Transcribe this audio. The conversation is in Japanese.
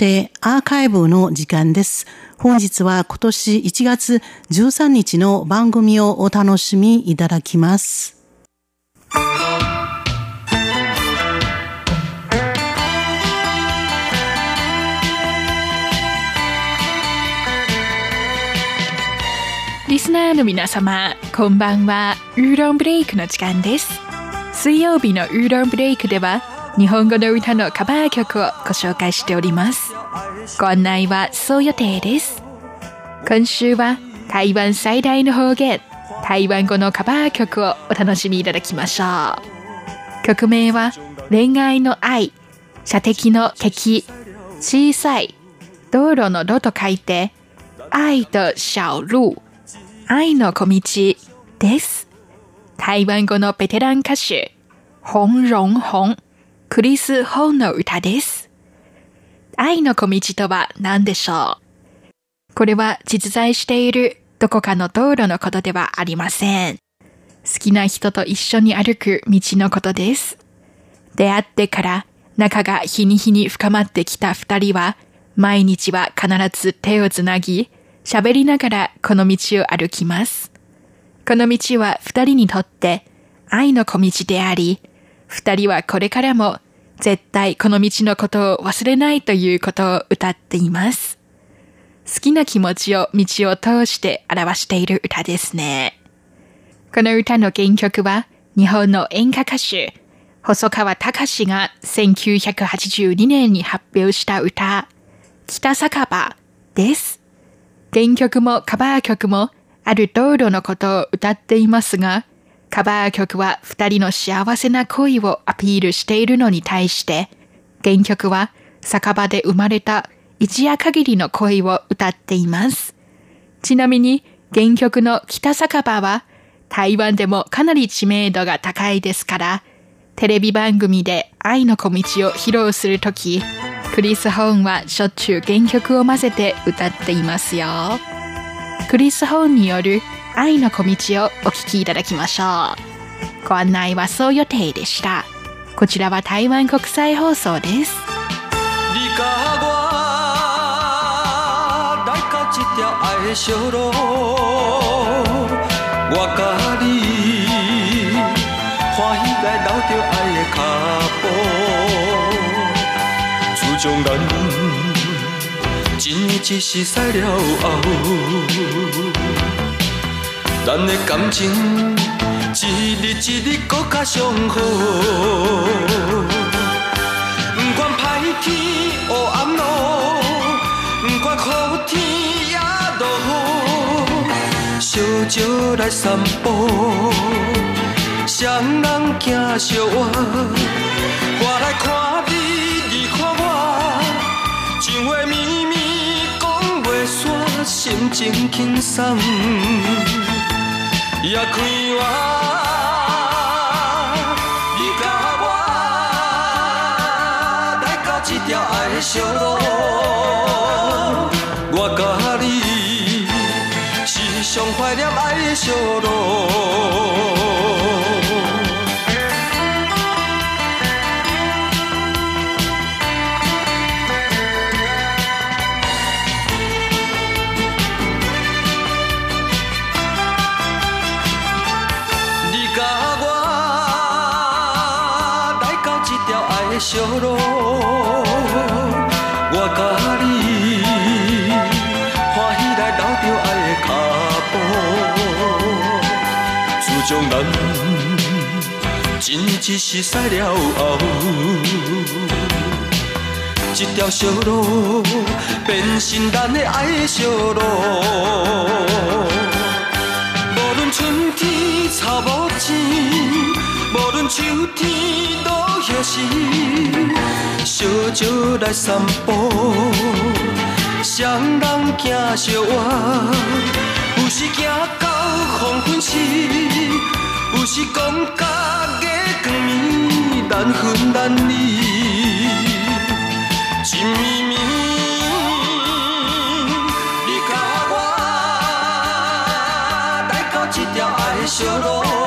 てアーカイブの時間です。本日は今年1月13日の番組をお楽しみいただきます。リスナーの皆様、こんばんは。ウーロンブレイクの時間です。水曜日のウーロンブレイクでは、日本語の歌のカバー曲をご紹介しております。ご案内はそう予定です。今週は台湾最大の方言、台湾語のカバー曲をお楽しみいただきましょう。曲名は恋愛の愛、射的の敵、小さい、道路の路と書いて、愛と小路、愛の小道です。台湾語のベテラン歌手、本荣本、クリス・ホンの歌です。愛の小道とは何でしょうこれは実在しているどこかの道路のことではありません。好きな人と一緒に歩く道のことです。出会ってから仲が日に日に深まってきた二人は、毎日は必ず手をつなぎ、喋りながらこの道を歩きます。この道は二人にとって愛の小道であり、二人はこれからも絶対この道のことを忘れないということを歌っています。好きな気持ちを道を通して表している歌ですね。この歌の原曲は日本の演歌歌手、細川隆が1982年に発表した歌、北酒場です。原曲もカバー曲もある道路のことを歌っていますが、カバー曲は二人の幸せな恋をアピールしているのに対して、原曲は酒場で生まれた一夜限りの恋を歌っています。ちなみに原曲の北酒場は台湾でもかなり知名度が高いですから、テレビ番組で愛の小道を披露するとき、クリス・ホーンはしょっちゅう原曲を混ぜて歌っていますよ。クリス・ホーンによる愛の小道をお聴きいただきましょう。ご案内はそう予定でした。こちらは台湾国際放送です。一日是赛了后。咱的感情一日一日搁较上好，不管歹天黑暗路，不管雨天也落雨，小少来散步，双人行小我，我来看你，你看我，情话绵绵讲袂煞，心情轻松。也开我，你甲我来到这条爱的小路，我甲你是上怀念爱的小路。小路，我甲你欢喜来留着爱的脚步，自从咱真一时驶了后，这条小路变成咱的爱的小路，时，小酒来散步，双人行相话，有时行到黄昏时，有时讲到月光暝，难分难离。小路。